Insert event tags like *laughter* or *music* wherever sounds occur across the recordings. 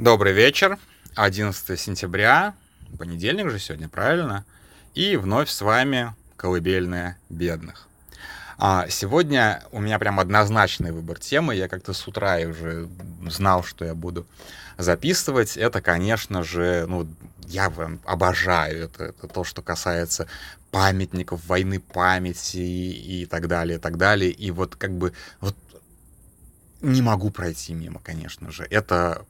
Добрый вечер. 11 сентября. Понедельник же сегодня, правильно? И вновь с вами колыбельная бедных. А сегодня у меня прям однозначный выбор темы. Я как-то с утра уже знал, что я буду записывать. Это, конечно же, ну, я обожаю это, это то, что касается памятников, войны памяти и, и так далее, и так далее. И вот как бы вот не могу пройти мимо, конечно же. Это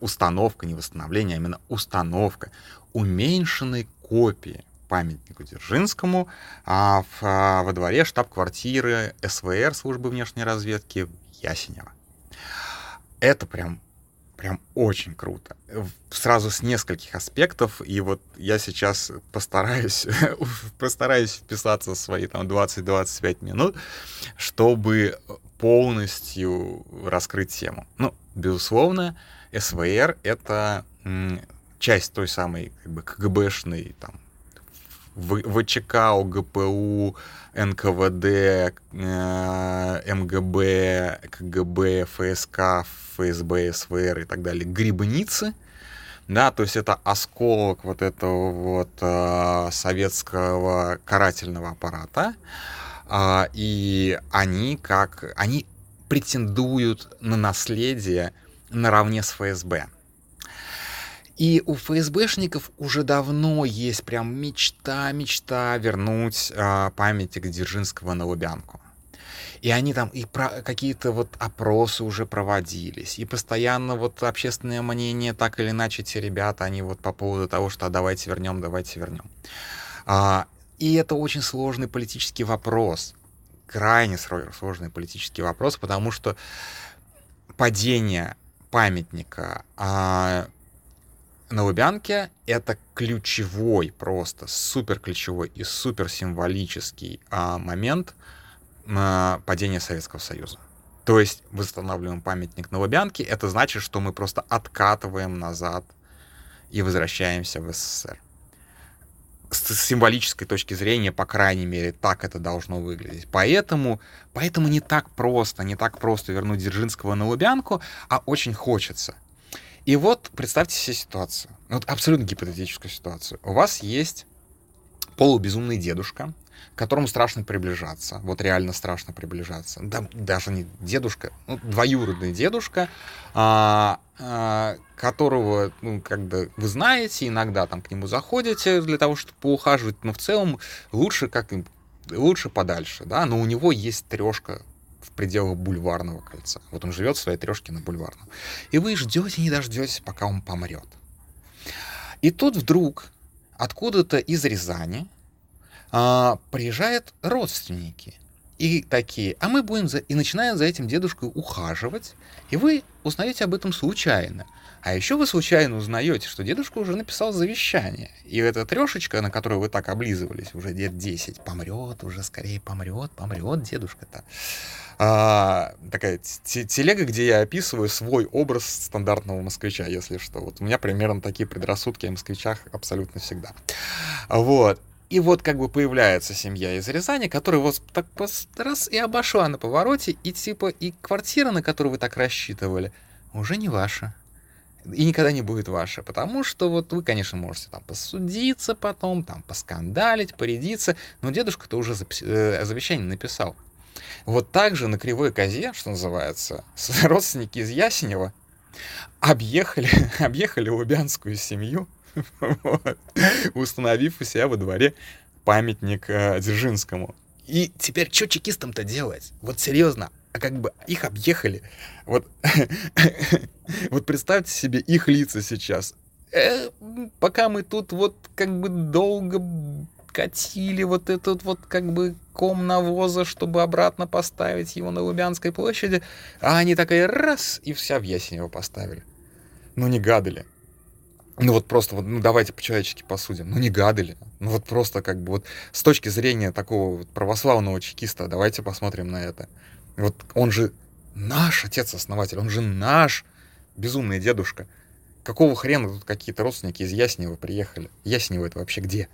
установка, не восстановление, а именно установка уменьшенной копии памятнику Дзержинскому а, в, а, во дворе штаб-квартиры СВР, службы внешней разведки Ясенева. Это прям прям очень круто. Сразу с нескольких аспектов. И вот я сейчас постараюсь, *laughs* постараюсь вписаться в свои там 20-25 минут, чтобы полностью раскрыть тему. Ну, безусловно, СВР — это часть той самой как бы КГБшной там ВЧК, ОГПУ, НКВД, э, МГБ, КГБ, ФСК, ФСБ, СВР и так далее, грибницы, да, то есть это осколок вот этого вот э, советского карательного аппарата, э, и они как, они претендуют на наследие наравне с ФСБ. И у ФСБшников уже давно есть прям мечта, мечта вернуть э, памятник Дзержинского на Лубянку. И они там, и про какие-то вот опросы уже проводились, и постоянно вот общественное мнение, так или иначе, те ребята, они вот по поводу того, что а давайте вернем, давайте вернем. А, и это очень сложный политический вопрос, крайне сложный политический вопрос, потому что падение памятника а, на Лубянке это ключевой просто, супер ключевой и супер символический а, момент а, падения Советского Союза. То есть восстанавливаем памятник на Лубянке, это значит, что мы просто откатываем назад и возвращаемся в СССР. С символической точки зрения, по крайней мере, так это должно выглядеть. Поэтому, поэтому не так просто, не так просто вернуть Дзержинского на Лубянку, а очень хочется. И вот представьте себе ситуацию, вот абсолютно гипотетическую ситуацию. У вас есть полубезумный дедушка, к которому страшно приближаться, вот реально страшно приближаться. Да, даже не дедушка, ну, двоюродный дедушка, а, а, которого, ну, как бы вы знаете, иногда там к нему заходите для того, чтобы поухаживать, но в целом лучше как лучше подальше, да, но у него есть трешка в пределах бульварного кольца. Вот он живет в своей трешке на бульварном. И вы ждете, не дождетесь, пока он помрет. И тут вдруг откуда-то из Рязани а, приезжают родственники. И такие, а мы будем за... И начинают за этим дедушкой ухаживать. И вы узнаете об этом случайно. А еще вы случайно узнаете, что дедушка уже написал завещание. И эта трешечка, на которую вы так облизывались уже лет 10, помрет, уже скорее помрет, помрет дедушка-то. А, такая телега, где я описываю свой образ стандартного москвича, если что. Вот у меня примерно такие предрассудки о москвичах абсолютно всегда. Вот. И вот как бы появляется семья из Рязани, которая вот так раз и обошла на повороте, и типа и квартира, на которую вы так рассчитывали, уже не ваша и никогда не будет ваше, потому что вот вы, конечно, можете там посудиться потом, там поскандалить, порядиться, но дедушка-то уже э, завещание написал. Вот так же на Кривой Козе, что называется, *laughs* родственники из Ясенева объехали, *laughs* объехали лубянскую семью, установив у себя во дворе памятник э, Дзержинскому. И теперь что чекистам-то делать? Вот серьезно, а как бы их объехали. Вот, *laughs* вот представьте себе их лица сейчас. Э, пока мы тут вот как бы долго катили вот этот вот как бы ком навоза, чтобы обратно поставить его на Лубянской площади, а они такая раз, и вся в Ясенево поставили. Ну не гадали. Ну вот просто, вот, ну давайте по-человечески посудим. Ну не гадали. Ну вот просто как бы вот с точки зрения такого вот православного чекиста, давайте посмотрим на это. Вот он же наш отец-основатель, он же наш безумный дедушка. Какого хрена тут какие-то родственники из Яснева приехали? Яснево это вообще где?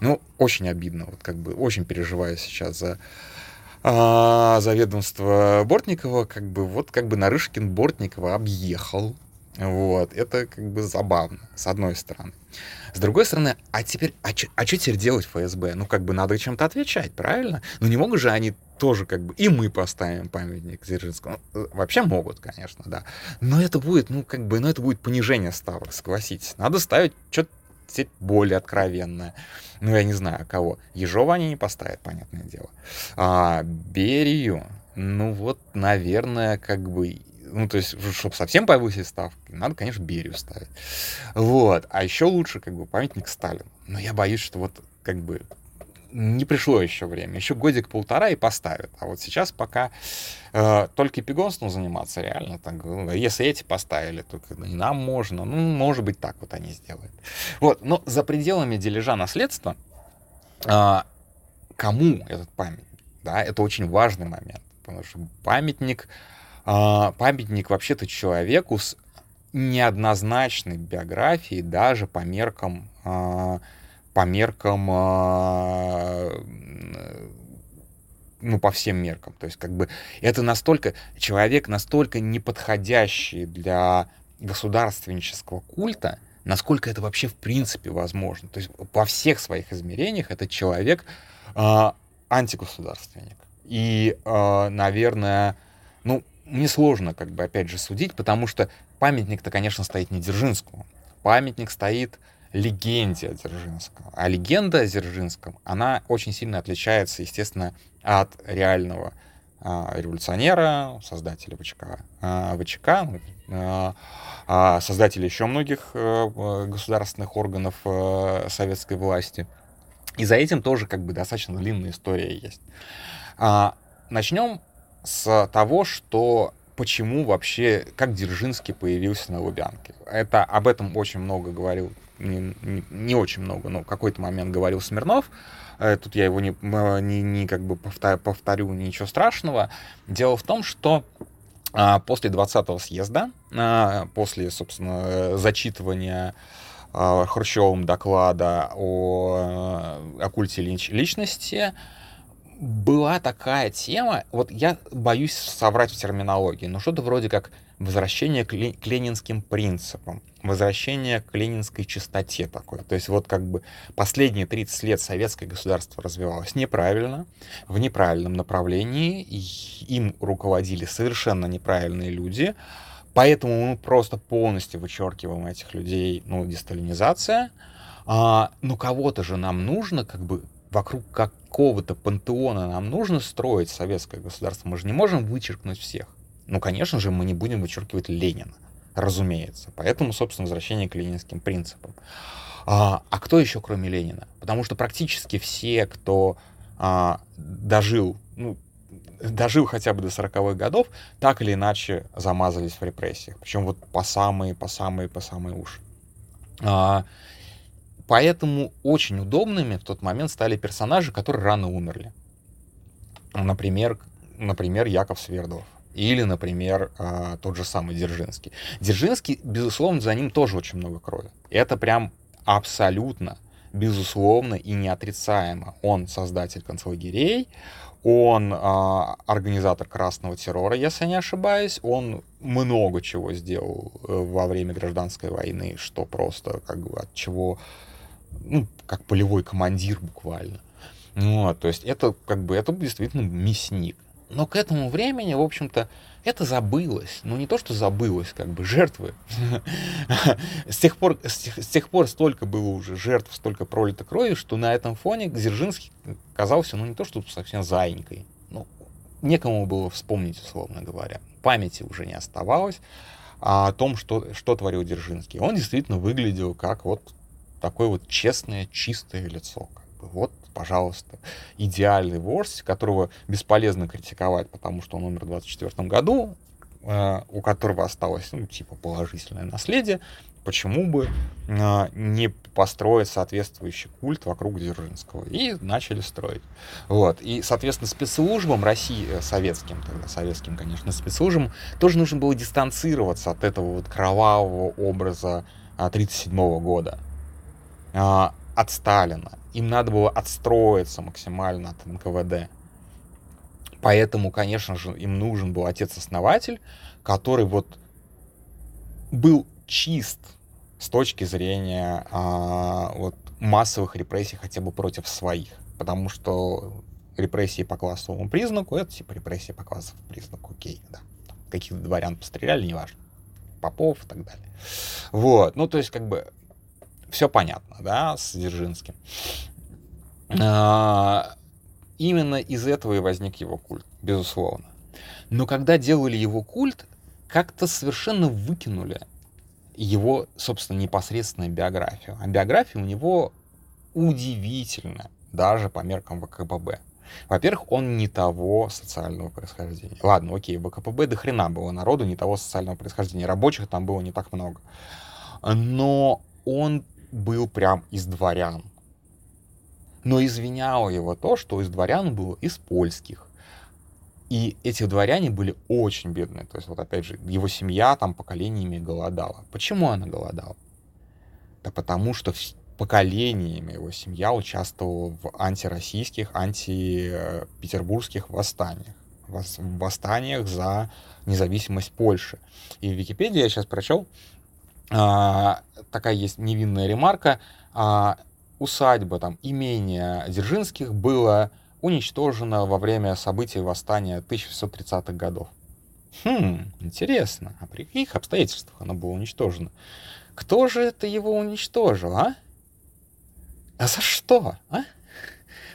Ну, очень обидно, вот как бы очень переживаю сейчас за, а, за ведомство Бортникова, как бы вот как бы Нарышкин Бортникова объехал Вот, это как бы забавно, с одной стороны. С другой стороны, а теперь, а что а теперь делать ФСБ? Ну, как бы надо чем-то отвечать, правильно? Ну, не могут же они тоже как бы, и мы поставим памятник Дзержинскому. Ну, вообще могут, конечно, да. Но это будет, ну, как бы, ну, это будет понижение ставок, согласитесь. Надо ставить что-то более откровенное. Ну, я не знаю, кого. Ежова они не поставят, понятное дело. А Берию, ну, вот, наверное, как бы ну, то есть, чтобы совсем повысить ставки, надо, конечно, Берию ставить. Вот. А еще лучше, как бы, памятник Сталину. Но я боюсь, что вот, как бы, не пришло еще время. Еще годик-полтора и поставят. А вот сейчас пока э, только пигонством заниматься реально. Так, ну, если эти поставили, то и нам можно. Ну, может быть, так вот они сделают. Вот. Но за пределами дележа наследства э, кому этот памятник? Да, это очень важный момент. Потому что памятник, памятник вообще-то человеку с неоднозначной биографией даже по меркам э, по меркам, а, ну, по всем меркам. То есть, как бы, это настолько, человек настолько неподходящий для государственнического культа, насколько это вообще в принципе возможно. То есть, во всех своих измерениях этот человек э, антигосударственник. И, наверное, ну, мне сложно, как бы, опять же, судить, потому что памятник-то, конечно, стоит не Дзержинскому. Памятник стоит легенде о Дзержинском. А легенда о Дзержинском, она очень сильно отличается, естественно, от реального а, революционера, создателя ВЧК, а, ВЧК а, создателя еще многих а, государственных органов а, советской власти. И за этим тоже как бы достаточно длинная история есть. А, начнем с того, что почему вообще, как Дзержинский появился на Лубянке. Это, об этом очень много говорил не, не, не очень много, но в какой-то момент говорил Смирнов, э, тут я его не, не, не как бы повторю, повторю, ничего страшного. Дело в том, что а, после 20-го съезда, а, после, собственно, зачитывания а, Хрущевым доклада о, о культе лич, личности, была такая тема, вот я боюсь соврать в терминологии, но что-то вроде как возвращение к, к ленинским принципам, возвращение к ленинской чистоте такой. То есть вот как бы последние 30 лет советское государство развивалось неправильно, в неправильном направлении, им руководили совершенно неправильные люди, поэтому мы просто полностью вычеркиваем этих людей, ну, десталинизация. А, ну, кого-то же нам нужно, как бы, вокруг какого-то пантеона нам нужно строить советское государство. Мы же не можем вычеркнуть всех. Ну, конечно же, мы не будем вычеркивать Ленина, разумеется. Поэтому, собственно, возвращение к ленинским принципам. А, а кто еще, кроме Ленина? Потому что практически все, кто а, дожил, ну, дожил хотя бы до 40-х годов, так или иначе замазались в репрессиях. Причем вот по самые, по самые, по самые уши. А, поэтому очень удобными в тот момент стали персонажи, которые рано умерли. Например, например Яков Свердлов. Или, например, а, тот же самый Дзержинский. Дзержинский, безусловно, за ним тоже очень много крови. Это прям абсолютно, безусловно и неотрицаемо. Он создатель концлагерей, он э, организатор красного террора, если не ошибаюсь. Он много чего сделал э, во время гражданской войны, что просто как бы от чего, ну, как полевой командир буквально. Вот, то есть это как бы это действительно мясник. Но к этому времени, в общем-то, это забылось. Ну, не то, что забылось, как бы жертвы. *laughs* с, тех пор, с, тех, с тех пор столько было уже жертв, столько пролито крови, что на этом фоне Дзержинский казался, ну, не то, что совсем заинькой. Ну, некому было вспомнить, условно говоря. Памяти уже не оставалось о том, что, что творил Дзержинский. Он действительно выглядел как вот такое вот честное, чистое лицо. Вот пожалуйста, идеальный вождь, которого бесполезно критиковать, потому что он умер в 24 году, э, у которого осталось, ну, типа, положительное наследие, почему бы э, не построить соответствующий культ вокруг Дзержинского. И начали строить. Вот. И, соответственно, спецслужбам России, э, советским, тогда советским, конечно, спецслужбам, тоже нужно было дистанцироваться от этого вот кровавого образа 1937 года. А, от Сталина. Им надо было отстроиться максимально от НКВД. Поэтому, конечно же, им нужен был отец-основатель, который вот был чист с точки зрения а, вот, массовых репрессий хотя бы против своих. Потому что репрессии по классовому признаку, это типа репрессии по классовому признаку, окей, да. Каких-то дворян постреляли, неважно. Попов и так далее. Вот, ну то есть как бы все понятно, да, с Дзержинским. А, именно из этого и возник его культ, безусловно. Но когда делали его культ, как-то совершенно выкинули его, собственно, непосредственную биографию. А биография у него удивительно, даже по меркам ВКПБ. Во-первых, он не того социального происхождения. Ладно, окей, ВКПБ до хрена было народу не того социального происхождения. Рабочих там было не так много. Но он был прям из дворян. Но извиняло его то, что из дворян было из польских. И эти дворяне были очень бедные. То есть, вот опять же, его семья там поколениями голодала. Почему она голодала? Да потому что поколениями его семья участвовала в антироссийских, антипетербургских восстаниях. Восстаниях за независимость Польши. И в Википедии я сейчас прочел, а, такая есть невинная ремарка, а, усадьба, там, имение Дзержинских было уничтожено во время событий восстания 1630-х годов. Хм, интересно, а при каких обстоятельствах оно было уничтожено? Кто же это его уничтожил, а? А за что, а?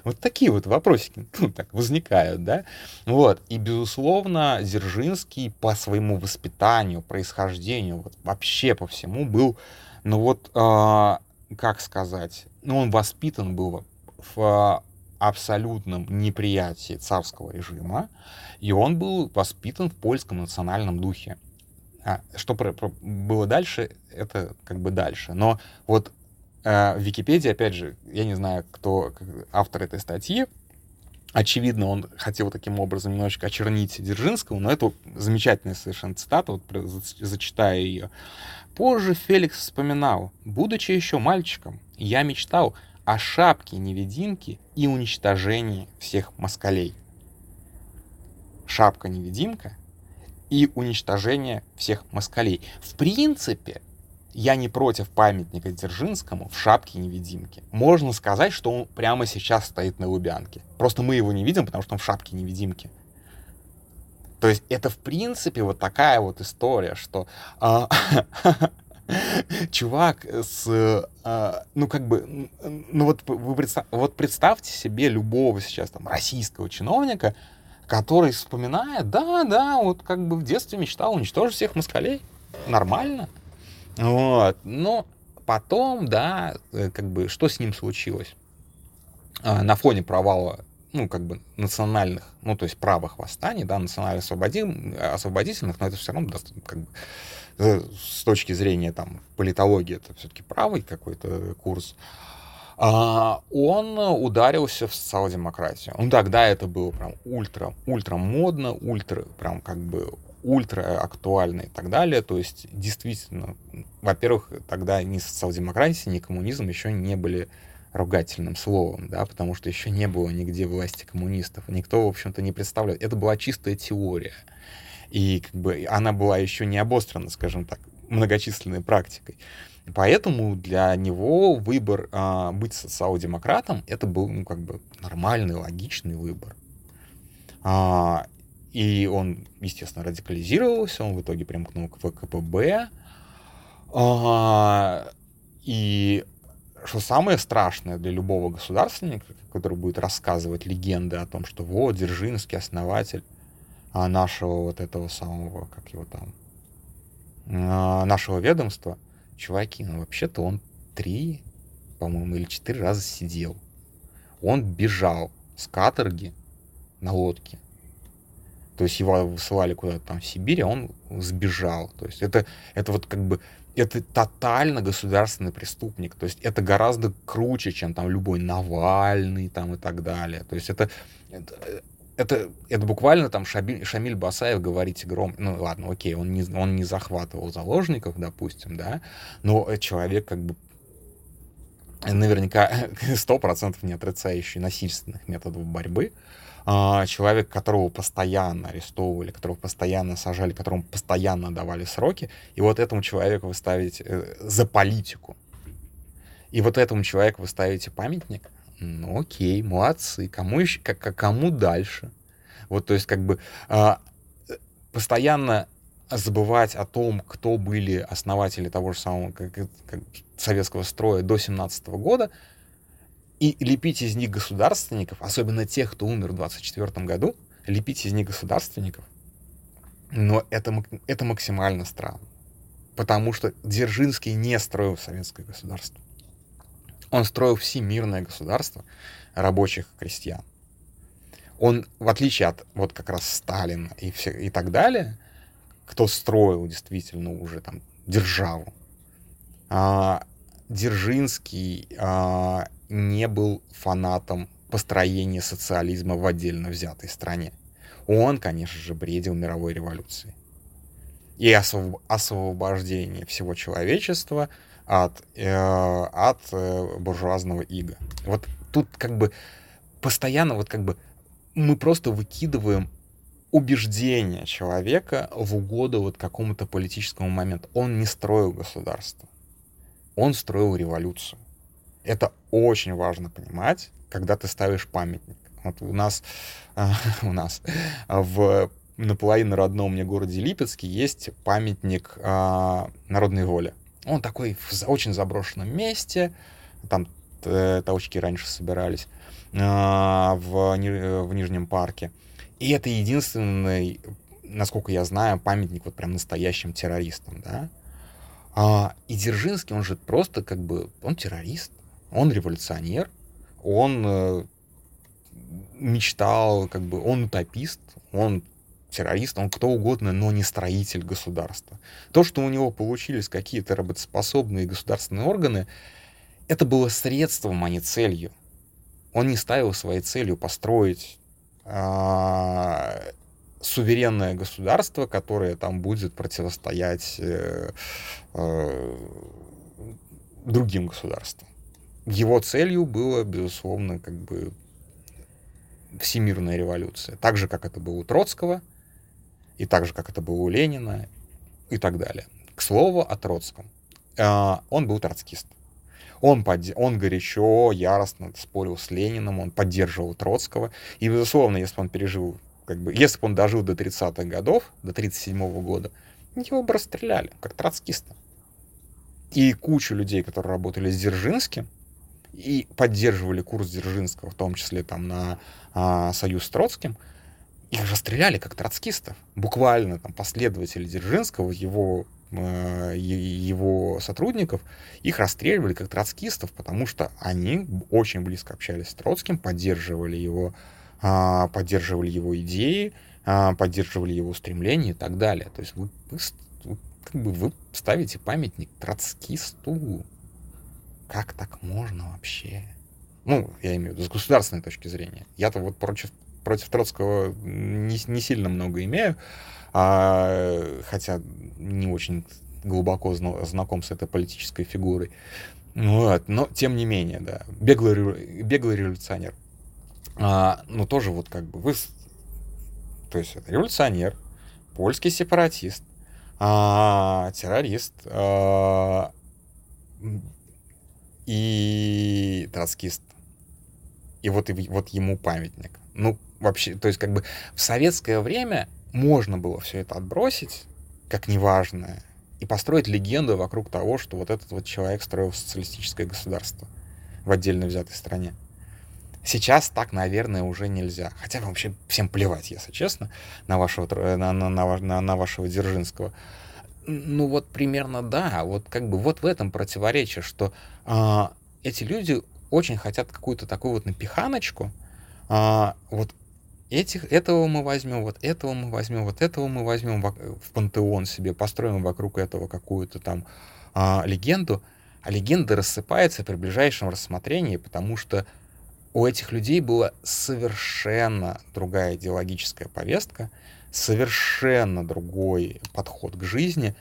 Вот такие вот вопросики ну, так возникают, да? Вот. И, безусловно, Дзержинский по своему воспитанию, происхождению, вот вообще по всему был, ну вот, э, как сказать, ну он воспитан был в абсолютном неприятии царского режима, и он был воспитан в польском национальном духе. А, что про, про, было дальше, это как бы дальше. Но вот в Википедии, опять же, я не знаю, кто автор этой статьи, очевидно, он хотел таким образом немножечко очернить Дзержинского, но это замечательная совершенно цитата, вот зачитаю ее. Позже Феликс вспоминал, будучи еще мальчиком, я мечтал о шапке-невидимке и уничтожении всех москалей. Шапка-невидимка и уничтожение всех москалей. В принципе, я не против памятника Дзержинскому в шапке-невидимке. Можно сказать, что он прямо сейчас стоит на Лубянке. Просто мы его не видим, потому что он в шапке-невидимке. То есть это, в принципе, вот такая вот история, что а, *laughs* чувак с, а, ну как бы, ну вот вы представ, вот представьте себе любого сейчас там российского чиновника, который вспоминает, да, да, вот как бы в детстве мечтал уничтожить всех москалей, нормально, вот, но потом, да, э, как бы, что с ним случилось? А, на фоне провала ну, как бы национальных, ну, то есть правых восстаний, да, национально освободительных, но это все равно как бы, Э, с точки зрения там политологии это все-таки правый какой-то курс, а, он ударился в социал-демократию. Ну, тогда это было прям ультра, ультра модно, ультра, прям как бы ультра актуально и так далее. То есть, действительно, во-первых, тогда ни социал-демократия, ни коммунизм еще не были ругательным словом, да, потому что еще не было нигде власти коммунистов. Никто, в общем-то, не представлял. Это была чистая теория. И как бы она была еще не обострена, скажем так, многочисленной практикой. Поэтому для него выбор а, быть социал-демократом это был ну, как бы нормальный, логичный выбор. А, и он, естественно, радикализировался, он в итоге примкнул к ВКПБ. А, и что самое страшное для любого государственника, который будет рассказывать легенды о том, что вот Дзержинский основатель а, нашего вот этого самого, как его там, а, нашего ведомства, чуваки, ну вообще-то он три, по-моему, или четыре раза сидел. Он бежал с каторги на лодке. То есть его высылали куда-то там в Сибирь, а он сбежал. То есть это, это вот как бы это тотально государственный преступник. То есть это гораздо круче, чем там любой Навальный там и так далее. То есть это, это это, это буквально там Шабиль, Шамиль Басаев говорить гром, ну ладно, окей, он не, он не захватывал заложников, допустим, да, но человек как бы наверняка *laughs* сто процентов не отрицающий насильственных методов борьбы, а, человек, которого постоянно арестовывали, которого постоянно сажали, которому постоянно давали сроки, и вот этому человеку вы ставите э, за политику. И вот этому человеку вы ставите памятник, ну окей, молодцы, кому еще, как, кому дальше? Вот, то есть, как бы а, постоянно забывать о том, кто были основатели того же самого как, как, советского строя до 17 года, и лепить из них государственников, особенно тех, кто умер в 24 году, лепить из них государственников, но это, это максимально странно. Потому что Дзержинский не строил советское государство. Он строил всемирное государство рабочих крестьян. Он, в отличие от вот как раз Сталина и, все, и так далее, кто строил действительно уже там державу, а, Дзержинский а, не был фанатом построения социализма в отдельно взятой стране. Он, конечно же, бредил мировой революцией и освоб... освобождение всего человечества от, э, от э, буржуазного ига. Вот тут как бы постоянно вот как бы мы просто выкидываем убеждения человека в угоду вот какому-то политическому моменту. Он не строил государство, он строил революцию. Это очень важно понимать, когда ты ставишь памятник. Вот у нас, *laughs* у нас в наполовину родном мне городе Липецке есть памятник а, народной воле. Он такой в очень заброшенном месте, там э, таучки раньше собирались а, в, в Нижнем парке. И это единственный, насколько я знаю, памятник вот прям настоящим террористам, да. А, и Дзержинский, он же просто как бы, он террорист. Он революционер, он э, мечтал, как бы, он утопист, он террорист, он кто угодно, но не строитель государства. То, что у него получились какие-то работоспособные государственные органы, это было средством, а не целью. Он не ставил своей целью построить а, суверенное государство, которое там будет противостоять э, э, другим государствам его целью было, безусловно, как бы всемирная революция. Так же, как это было у Троцкого, и так же, как это было у Ленина, и так далее. К слову о Троцком. А, он был троцкист. Он, под... он горячо, яростно спорил с Лениным, он поддерживал Троцкого. И, безусловно, если бы он пережил, как бы, если бы он дожил до 30-х годов, до 37-го года, его бы расстреляли, как троцкиста. И кучу людей, которые работали с Дзержинским, и поддерживали курс Дзержинского, в том числе там на а, союз с Троцким, их расстреляли как троцкистов. Буквально там последователи Дзержинского, его, э, его сотрудников, их расстреливали как троцкистов, потому что они очень близко общались с Троцким, поддерживали его, э, поддерживали его идеи, э, поддерживали его стремления и так далее. То есть вы, вы, как бы вы ставите памятник троцкисту. Как так можно вообще? Ну, я имею в виду с государственной точки зрения. Я-то вот против, против Троцкого не, не сильно много имею, а, хотя не очень глубоко знаком с этой политической фигурой. Вот, но тем не менее, да, беглый, беглый революционер. А, ну, тоже вот как бы вы... То есть это революционер, польский сепаратист, а, террорист, а, и троцкист. И вот, и вот ему памятник. Ну, вообще, то есть как бы в советское время можно было все это отбросить, как неважное, и построить легенду вокруг того, что вот этот вот человек строил социалистическое государство в отдельно взятой стране. Сейчас так, наверное, уже нельзя. Хотя вообще всем плевать, если честно, на вашего, на, на, на, на вашего Дзержинского. Ну вот примерно да, вот как бы вот в этом противоречие, что а, эти люди очень хотят какую-то такую вот напиханочку, а, вот этих, этого мы возьмем, вот этого мы возьмем, вот этого мы возьмем в, в пантеон себе, построим вокруг этого какую-то там а, легенду, а легенда рассыпается при ближайшем рассмотрении, потому что у этих людей была совершенно другая идеологическая повестка, совершенно другой подход к жизни.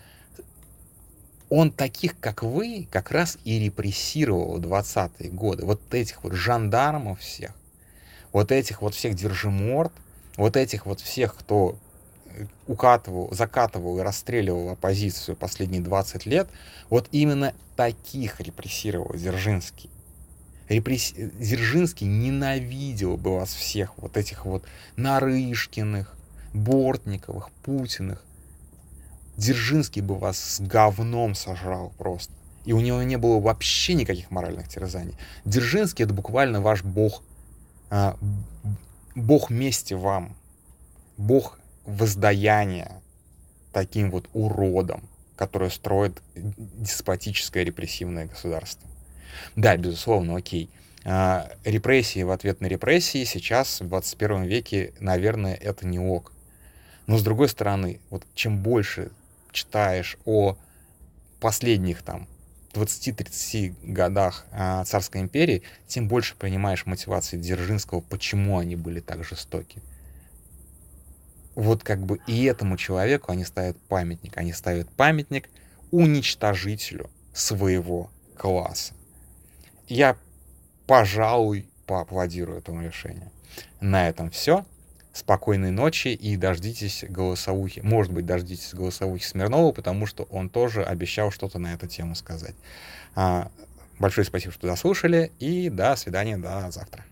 Он таких, как вы, как раз и репрессировал в 20-е годы. Вот этих вот жандармов всех. вот этих вот всех держиморд, вот этих вот всех, кто э, укатывал, закатывал и расстреливал оппозицию последние 20 лет, вот именно таких репрессировал Дзержинский. Репресс... Дзержинский ненавидел бы вас всех, вот этих вот Нарышкиных, Бортниковых, Путиных. Дзержинский бы вас с говном сожрал просто. И у него не было вообще никаких моральных терзаний. Дзержинский — это буквально ваш бог. А, бог мести вам. Бог воздаяния таким вот уродом, который строит деспотическое репрессивное государство. Да, безусловно, окей. А, репрессии в ответ на репрессии сейчас в 21 веке, наверное, это не ок. Но с другой стороны, вот чем больше читаешь о последних там 20-30 годах а, царской империи, тем больше понимаешь мотивации Дзержинского, почему они были так жестоки. Вот как бы и этому человеку они ставят памятник. Они ставят памятник уничтожителю своего класса я, пожалуй, поаплодирую этому решению. На этом все. Спокойной ночи и дождитесь голосовухи. Может быть, дождитесь голосовухи Смирнова, потому что он тоже обещал что-то на эту тему сказать. А, большое спасибо, что дослушали, и до свидания, до завтра.